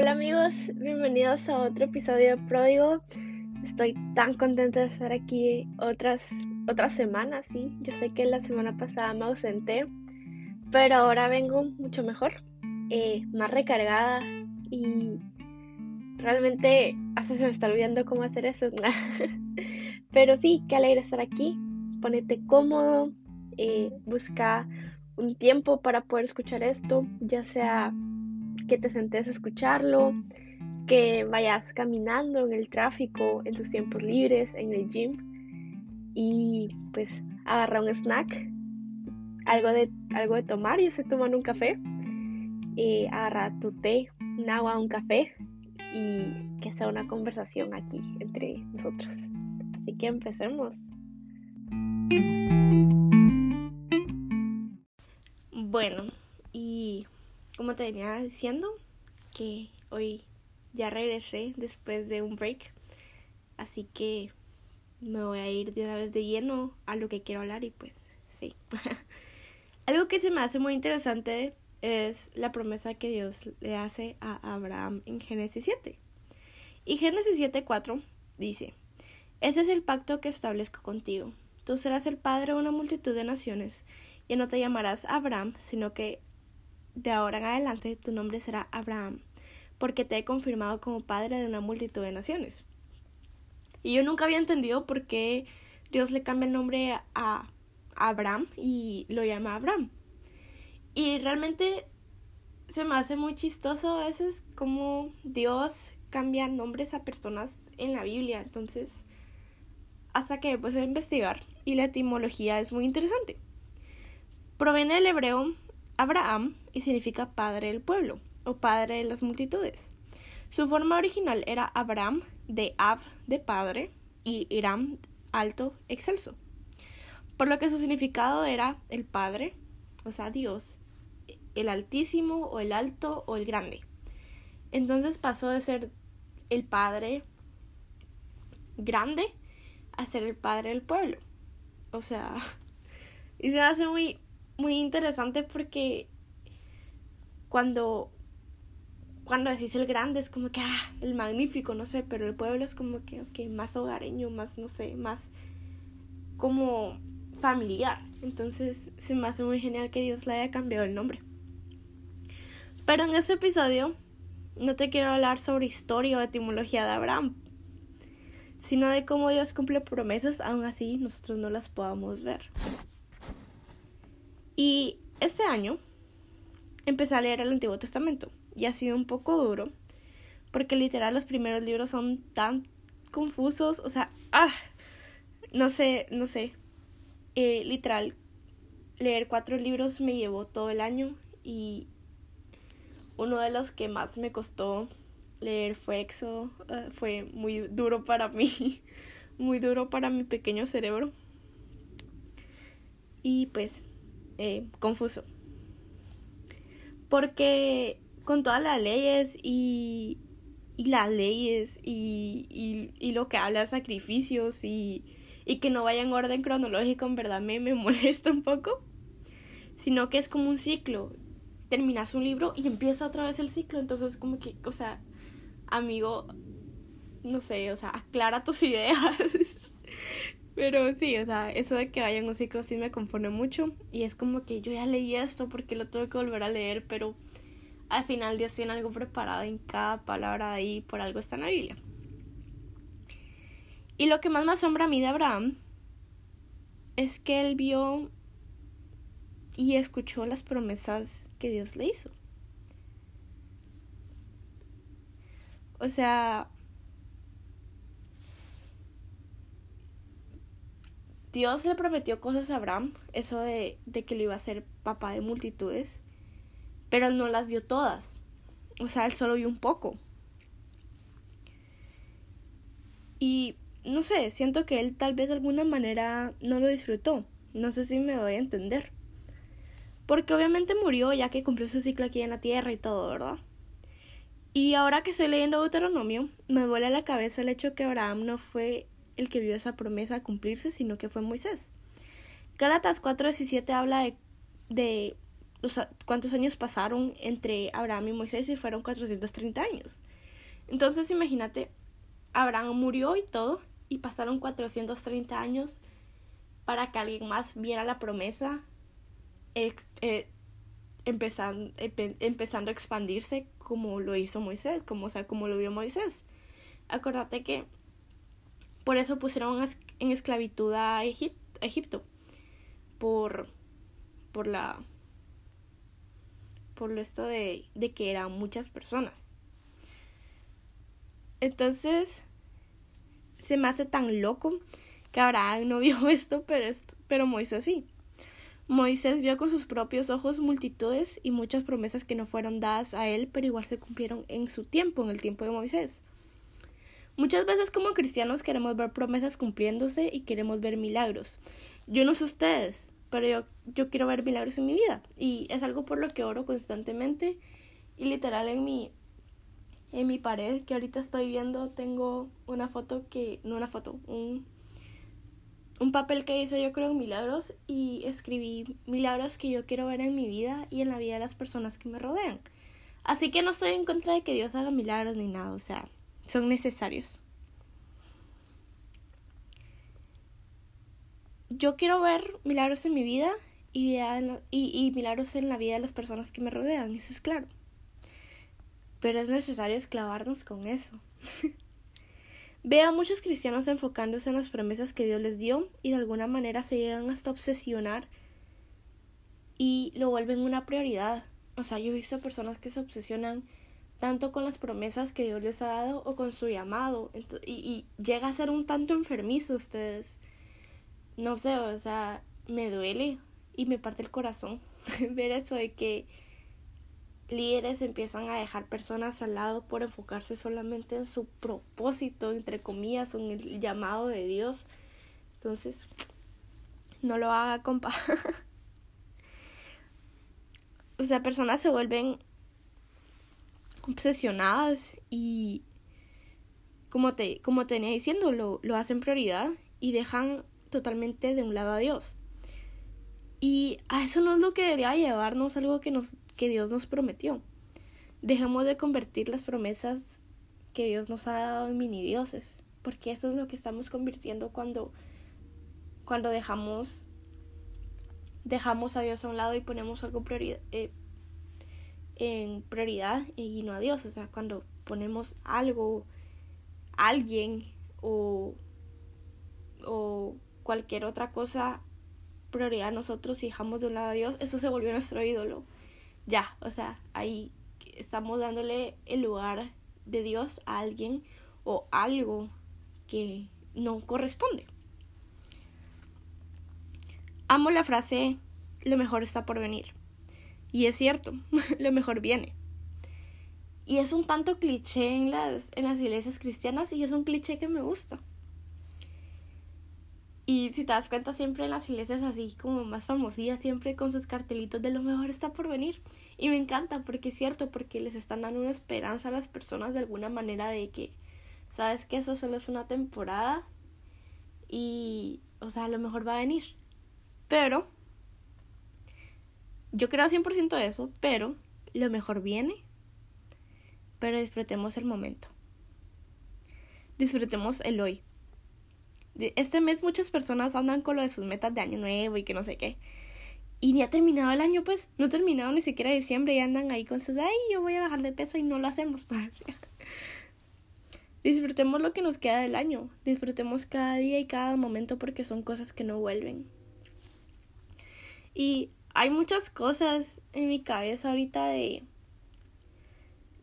Hola amigos, bienvenidos a otro episodio de Pródigo. Estoy tan contenta de estar aquí otras, otras semanas, sí. Yo sé que la semana pasada me ausenté, pero ahora vengo mucho mejor, eh, más recargada y realmente hasta se me está olvidando cómo hacer eso. pero sí, qué alegre estar aquí. Ponete cómodo, eh, busca un tiempo para poder escuchar esto, ya sea que te sentes a escucharlo, que vayas caminando en el tráfico, en tus tiempos libres, en el gym y pues agarra un snack, algo de, algo de tomar, yo sé tomar un café, y agarra tu té, un agua, un café y que sea una conversación aquí entre nosotros. Así que empecemos. Bueno, como te venía diciendo, que hoy ya regresé después de un break. Así que me voy a ir de una vez de lleno a lo que quiero hablar y pues sí. Algo que se me hace muy interesante es la promesa que Dios le hace a Abraham en Génesis 7. Y Génesis 7:4 dice, Ese es el pacto que establezco contigo. Tú serás el padre de una multitud de naciones, y no te llamarás Abraham, sino que de ahora en adelante tu nombre será Abraham, porque te he confirmado como padre de una multitud de naciones. Y yo nunca había entendido por qué Dios le cambia el nombre a Abraham y lo llama Abraham. Y realmente se me hace muy chistoso a veces como Dios cambia nombres a personas en la Biblia. Entonces, hasta que me puse a investigar y la etimología es muy interesante. Proviene del hebreo Abraham y significa padre del pueblo o padre de las multitudes. Su forma original era Abraham de Ab de padre y Iram alto excelso. Por lo que su significado era el padre, o sea, Dios, el altísimo o el alto o el grande. Entonces pasó de ser el padre grande a ser el padre del pueblo. O sea, y se hace muy muy interesante porque cuando cuando decís el grande es como que ah, el magnífico, no sé, pero el pueblo es como que más hogareño, más no sé, más como familiar. Entonces se me hace muy genial que Dios le haya cambiado el nombre. Pero en este episodio no te quiero hablar sobre historia o etimología de Abraham, sino de cómo Dios cumple promesas, aún así nosotros no las podamos ver. Y este año empecé a leer el Antiguo Testamento y ha sido un poco duro porque literal los primeros libros son tan confusos, o sea, ah, no sé, no sé. Eh, literal, leer cuatro libros me llevó todo el año y uno de los que más me costó leer fue Éxodo. Ah, fue muy duro para mí, muy duro para mi pequeño cerebro. Y pues eh, confuso. Porque con todas las leyes y, y las leyes y, y, y, lo que habla de sacrificios y, y que no vaya en orden cronológico, en verdad me, me molesta un poco. Sino que es como un ciclo. Terminas un libro y empieza otra vez el ciclo. Entonces, como que, o sea, amigo, no sé, o sea, aclara tus ideas. Pero sí, o sea, eso de que vaya en un ciclo sí me conforme mucho. Y es como que yo ya leí esto porque lo tuve que volver a leer, pero al final Dios tiene algo preparado en cada palabra ahí, por algo está en la Biblia. Y lo que más me asombra a mí de Abraham es que él vio y escuchó las promesas que Dios le hizo. O sea, Dios le prometió cosas a Abraham, eso de, de que lo iba a ser papá de multitudes, pero no las vio todas. O sea, él solo vio un poco. Y no sé, siento que él tal vez de alguna manera no lo disfrutó. No sé si me doy a entender. Porque obviamente murió ya que cumplió su ciclo aquí en la tierra y todo, ¿verdad? Y ahora que estoy leyendo Deuteronomio, me vuela la cabeza el hecho que Abraham no fue el que vio esa promesa cumplirse, sino que fue Moisés. Gálatas 4:17 habla de, de cuántos años pasaron entre Abraham y Moisés y fueron 430 años. Entonces imagínate, Abraham murió y todo, y pasaron 430 años para que alguien más viera la promesa, eh, empezando, empezando a expandirse como lo hizo Moisés, como, o sea, como lo vio Moisés. Acuérdate que por eso pusieron en esclavitud a Egipto, por, por la por lo esto de, de que eran muchas personas. Entonces, se me hace tan loco que Abraham no vio esto, pero, esto, pero Moisés sí. Moisés vio con sus propios ojos multitudes y muchas promesas que no fueron dadas a él, pero igual se cumplieron en su tiempo, en el tiempo de Moisés. Muchas veces como cristianos queremos ver promesas cumpliéndose y queremos ver milagros. Yo no sé ustedes, pero yo, yo quiero ver milagros en mi vida y es algo por lo que oro constantemente y literal en mi en mi pared que ahorita estoy viendo tengo una foto que no una foto, un un papel que hice yo creo en milagros y escribí milagros que yo quiero ver en mi vida y en la vida de las personas que me rodean. Así que no estoy en contra de que Dios haga milagros ni nada, o sea, son necesarios. Yo quiero ver milagros en mi vida y, y, milagros en la vida de las personas que me rodean, eso es claro. Pero es necesario esclavarnos con eso. Ve a muchos cristianos enfocándose en las promesas que Dios les dio y de alguna manera se llegan hasta obsesionar y lo vuelven una prioridad. O sea, yo he visto personas que se obsesionan tanto con las promesas que Dios les ha dado o con su llamado y, y llega a ser un tanto enfermizo ustedes. No sé, o sea, me duele y me parte el corazón ver eso de que líderes empiezan a dejar personas al lado por enfocarse solamente en su propósito, entre comillas, en el llamado de Dios. Entonces, no lo haga, compa. o sea, personas se vuelven obsesionadas y como te, como tenía diciendo, lo, lo hacen prioridad y dejan totalmente de un lado a Dios. Y a eso no es lo que debería llevarnos, algo que, nos, que Dios nos prometió. Dejemos de convertir las promesas que Dios nos ha dado en mini dioses, porque eso es lo que estamos convirtiendo cuando, cuando dejamos, dejamos a Dios a un lado y ponemos algo prioridad, eh, en prioridad y no a Dios. O sea, cuando ponemos algo, alguien o, o cualquier otra cosa prioridad a nosotros y dejamos de un lado a Dios, eso se volvió nuestro ídolo. Ya, o sea, ahí estamos dándole el lugar de Dios a alguien o algo que no corresponde. Amo la frase lo mejor está por venir. Y es cierto, lo mejor viene. Y es un tanto cliché en las, en las iglesias cristianas y es un cliché que me gusta. Y si te das cuenta, siempre en las iglesias así como más famosillas, siempre con sus cartelitos de lo mejor está por venir. Y me encanta porque es cierto, porque les están dando una esperanza a las personas de alguna manera de que, sabes que eso solo es una temporada y, o sea, lo mejor va a venir. Pero, yo creo 100% de eso, pero lo mejor viene. Pero disfrutemos el momento. Disfrutemos el hoy este mes muchas personas andan con lo de sus metas de año nuevo y que no sé qué. Y ni ha terminado el año, pues. No ha terminado ni siquiera diciembre y andan ahí con sus, ay, yo voy a bajar de peso y no lo hacemos todavía. Disfrutemos lo que nos queda del año. Disfrutemos cada día y cada momento porque son cosas que no vuelven. Y hay muchas cosas en mi cabeza ahorita de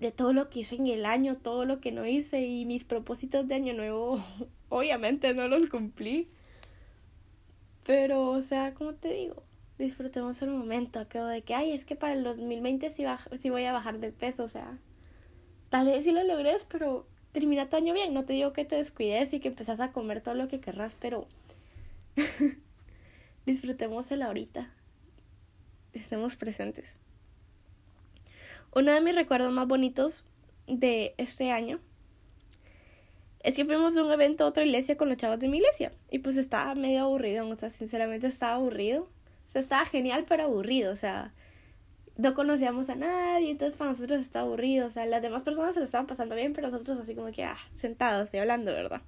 de todo lo que hice en el año, todo lo que no hice y mis propósitos de año nuevo obviamente no los cumplí. Pero, o sea, como te digo, disfrutemos el momento. Acabo de que, ay, es que para el 2020 sí, sí voy a bajar de peso. O sea, tal vez sí lo logres, pero termina tu año bien. No te digo que te descuides y que empezás a comer todo lo que querrás, pero disfrutemos el ahorita. Estemos presentes. Uno de mis recuerdos más bonitos de este año es que fuimos de un evento a otra iglesia con los chavos de mi iglesia. Y pues estaba medio aburrido, o sea, sinceramente estaba aburrido. O sea, estaba genial, pero aburrido. O sea, no conocíamos a nadie, entonces para nosotros estaba aburrido, o sea, las demás personas se lo estaban pasando bien, pero nosotros así como que, ah, sentados y hablando, ¿verdad?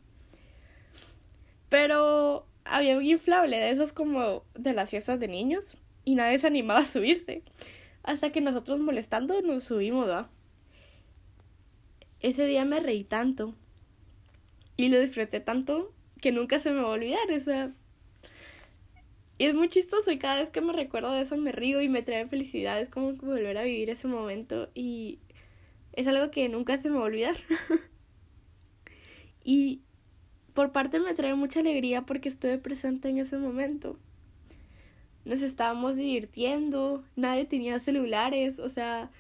Pero había un inflable de esos como de las fiestas de niños y nadie se animaba a subirse. Hasta que nosotros molestando nos subimos, ¿verdad? Ese día me reí tanto y lo disfruté tanto que nunca se me va a olvidar, o sea, y es muy chistoso y cada vez que me recuerdo de eso me río y me trae felicidad. Es como volver a vivir ese momento y es algo que nunca se me va a olvidar. y por parte me trae mucha alegría porque estuve presente en ese momento. Nos estábamos divirtiendo, nadie tenía celulares, o sea,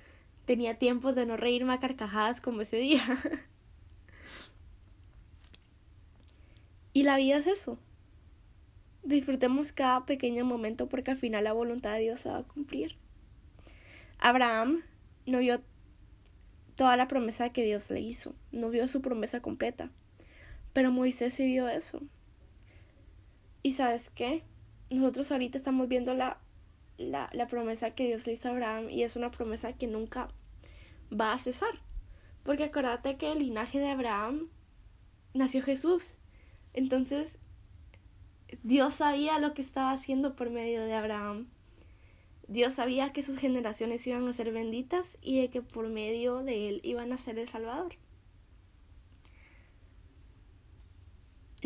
tenía tiempo de no reírme a carcajadas como ese día. y la vida es eso disfrutemos cada pequeño momento porque al final la voluntad de Dios se va a cumplir. Abraham no vio toda la promesa que Dios le hizo, no vio su promesa completa, pero Moisés sí vio eso. Y sabes qué? Nosotros ahorita estamos viendo la, la, la promesa que Dios le hizo a Abraham y es una promesa que nunca va a cesar. Porque acuérdate que el linaje de Abraham nació Jesús. Entonces Dios sabía lo que estaba haciendo por medio de Abraham. Dios sabía que sus generaciones iban a ser benditas y de que por medio de él iban a ser el Salvador.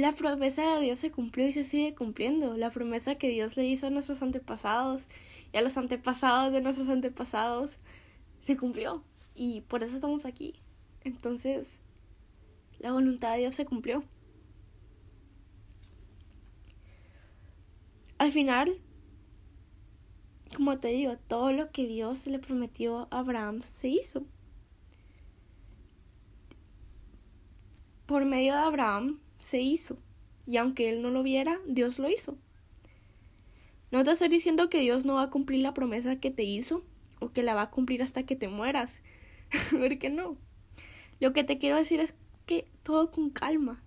La promesa de Dios se cumplió y se sigue cumpliendo. La promesa que Dios le hizo a nuestros antepasados y a los antepasados de nuestros antepasados se cumplió. Y por eso estamos aquí. Entonces, la voluntad de Dios se cumplió. Al final, como te digo, todo lo que Dios le prometió a Abraham se hizo. Por medio de Abraham se hizo. Y aunque él no lo viera, Dios lo hizo. No te estoy diciendo que Dios no va a cumplir la promesa que te hizo o que la va a cumplir hasta que te mueras. Porque no. Lo que te quiero decir es que todo con calma.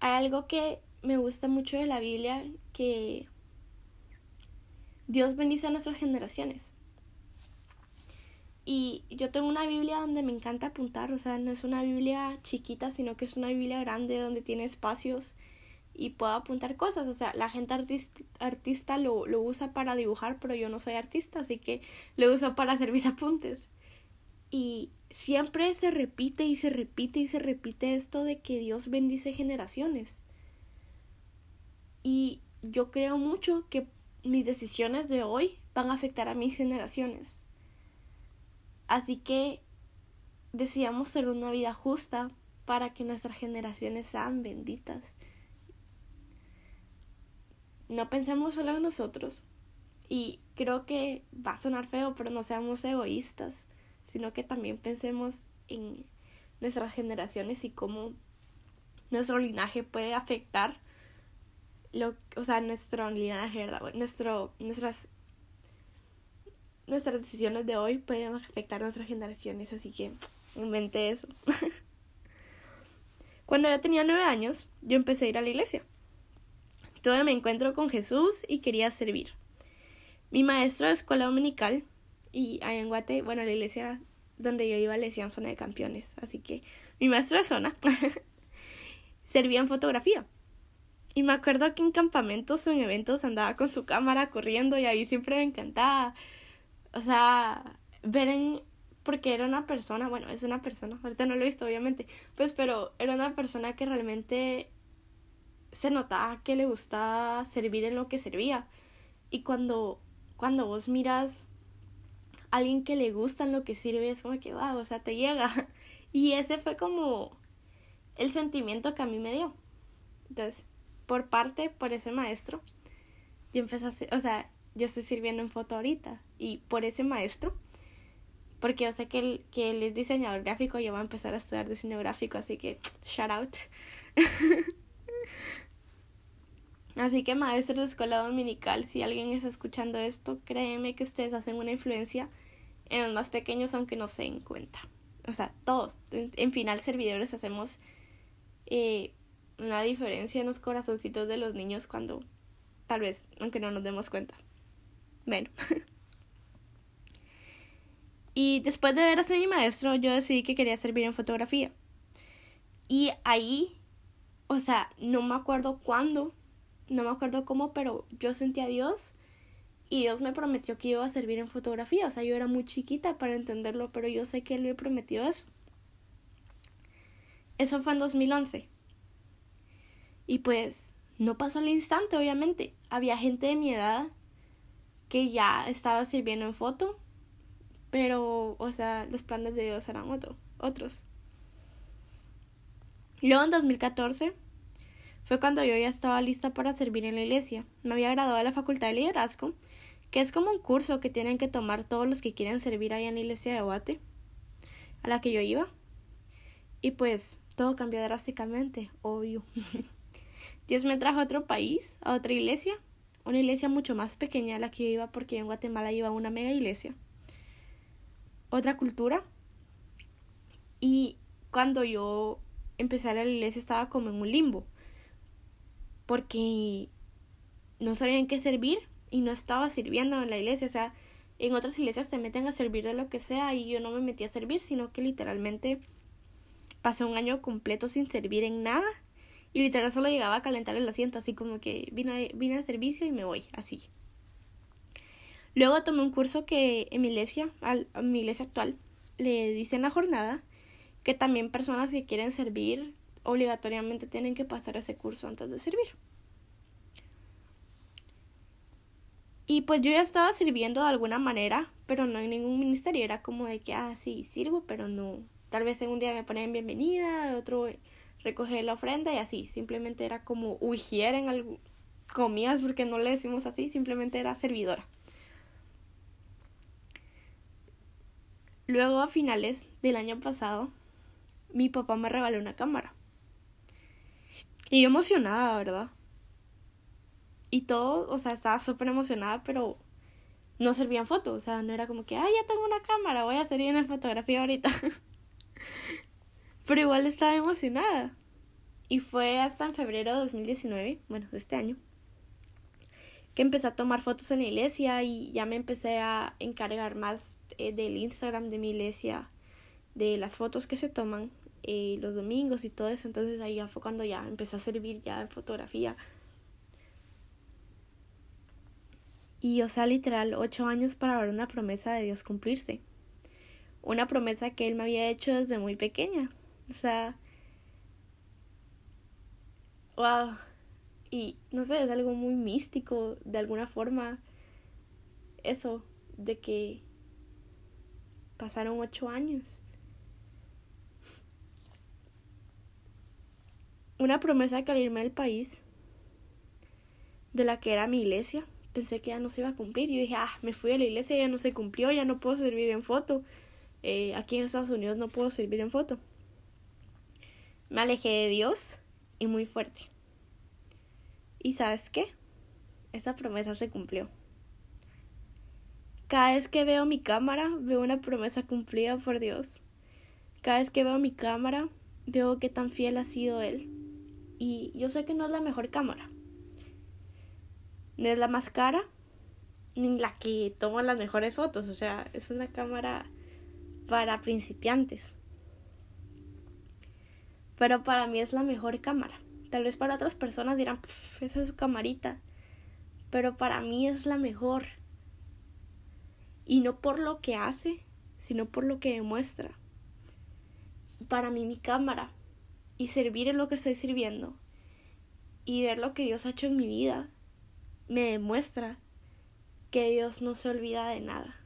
Hay algo que me gusta mucho de la Biblia que Dios bendice a nuestras generaciones. Y yo tengo una Biblia donde me encanta apuntar, o sea, no es una Biblia chiquita, sino que es una Biblia grande donde tiene espacios y puedo apuntar cosas. O sea, la gente artista, lo, lo, usa para dibujar, pero yo no soy artista, así que lo uso para hacer mis apuntes. Y siempre se repite y se repite y se repite esto de que Dios bendice generaciones. Y yo creo mucho que mis decisiones de hoy van a afectar a mis generaciones. Así que deseamos ser una vida justa para que nuestras generaciones sean benditas. No pensemos solo en nosotros. Y creo que va a sonar feo, pero no seamos egoístas sino que también pensemos en nuestras generaciones y cómo nuestro linaje puede afectar lo o sea nuestro linaje ¿verdad? nuestro nuestras nuestras decisiones de hoy pueden afectar a nuestras generaciones así que inventé eso cuando yo tenía nueve años yo empecé a ir a la iglesia tuve me encuentro con Jesús y quería servir mi maestro de escuela dominical y ahí en Guate, bueno, la iglesia donde yo iba le decían zona de campeones. Así que mi maestra de zona servía en fotografía. Y me acuerdo que en campamentos o en eventos andaba con su cámara corriendo y ahí siempre me encantaba. O sea, ver en... Porque era una persona, bueno, es una persona, ahorita no lo he visto obviamente, pues pero era una persona que realmente se notaba que le gustaba servir en lo que servía. Y cuando, cuando vos miras alguien que le gusta en lo que sirve, es como que, wow, o sea, te llega. Y ese fue como el sentimiento que a mí me dio. Entonces, por parte, por ese maestro, yo empecé a hacer, o sea, yo estoy sirviendo en foto ahorita. Y por ese maestro, porque yo sé que él, que es diseñador gráfico, yo voy a empezar a estudiar diseño gráfico, así que, shout out. Así que maestros de escuela dominical, si alguien está escuchando esto, créeme que ustedes hacen una influencia en los más pequeños aunque no se den cuenta. O sea, todos. En, final, servidores hacemos eh, una diferencia en los corazoncitos de los niños cuando Tal vez, aunque no nos demos cuenta. Bueno. y después de ver a mi maestro, yo decidí que quería servir en fotografía. Y ahí, o sea, no me acuerdo cuándo, no me acuerdo cómo, pero yo sentí a Dios y Dios me prometió que iba a servir en fotografía. O sea, yo era muy chiquita para entenderlo, pero yo sé que Él me prometió eso. Eso fue en 2011. Y pues no pasó al instante, obviamente. Había gente de mi edad que ya estaba sirviendo en foto, pero, o sea, los planes de Dios eran otro, otros. Luego en 2014 fue cuando yo ya estaba lista para servir en la iglesia. Me había graduado de la Facultad de Liderazgo, que es como un curso que tienen que tomar todos los que quieren servir ahí en la iglesia de Guate, a la que yo iba. Y pues todo cambió drásticamente, obvio. Dios me trajo a otro país, a otra iglesia, una iglesia mucho más pequeña a la que yo iba porque en Guatemala iba una mega iglesia. Otra cultura. Y cuando yo empecé a la iglesia estaba como en un limbo. Porque no sabía en qué servir y no estaba sirviendo en la iglesia. O sea, en otras iglesias te meten a servir de lo que sea y yo no me metí a servir, sino que literalmente pasé un año completo sin servir en nada y literal solo llegaba a calentar el asiento, así como que vine, vine al servicio y me voy, así. Luego tomé un curso que en mi iglesia, al, a mi iglesia actual, le dicen la jornada que también personas que quieren servir obligatoriamente tienen que pasar ese curso antes de servir. Y pues yo ya estaba sirviendo de alguna manera, pero no en ningún ministerio. Era como de que, ah, sí, sirvo, pero no. Tal vez en un día me ponen bienvenida, otro recoger la ofrenda y así. Simplemente era como en algo, comías porque no le decimos así, simplemente era servidora. Luego a finales del año pasado, mi papá me regaló una cámara. Y yo emocionada, ¿verdad? Y todo, o sea, estaba súper emocionada, pero no servían fotos, o sea, no era como que, ay, ya tengo una cámara, voy a hacer en fotografía ahorita. Pero igual estaba emocionada. Y fue hasta en febrero de 2019, bueno, de este año, que empecé a tomar fotos en la iglesia y ya me empecé a encargar más eh, del Instagram de mi iglesia, de las fotos que se toman eh, los domingos y todo eso. Entonces ahí ya fue cuando ya empecé a servir ya en fotografía. Y o sea, literal, ocho años para ver una promesa de Dios cumplirse. Una promesa que Él me había hecho desde muy pequeña. O sea, wow. Y no sé, es algo muy místico, de alguna forma. Eso, de que pasaron ocho años. Una promesa que al irme del país, de la que era mi iglesia, pensé que ya no se iba a cumplir. Yo dije, ah, me fui a la iglesia, ya no se cumplió, ya no puedo servir en foto. Eh, aquí en Estados Unidos no puedo servir en foto. Me alejé de Dios y muy fuerte. ¿Y sabes qué? Esa promesa se cumplió. Cada vez que veo mi cámara, veo una promesa cumplida por Dios. Cada vez que veo mi cámara, veo qué tan fiel ha sido Él. Y yo sé que no es la mejor cámara. No es la más cara, ni la que toma las mejores fotos. O sea, es una cámara para principiantes pero para mí es la mejor cámara. Tal vez para otras personas dirán, esa es su camarita, pero para mí es la mejor. Y no por lo que hace, sino por lo que demuestra. Para mí mi cámara y servir en lo que estoy sirviendo y ver lo que Dios ha hecho en mi vida me demuestra que Dios no se olvida de nada.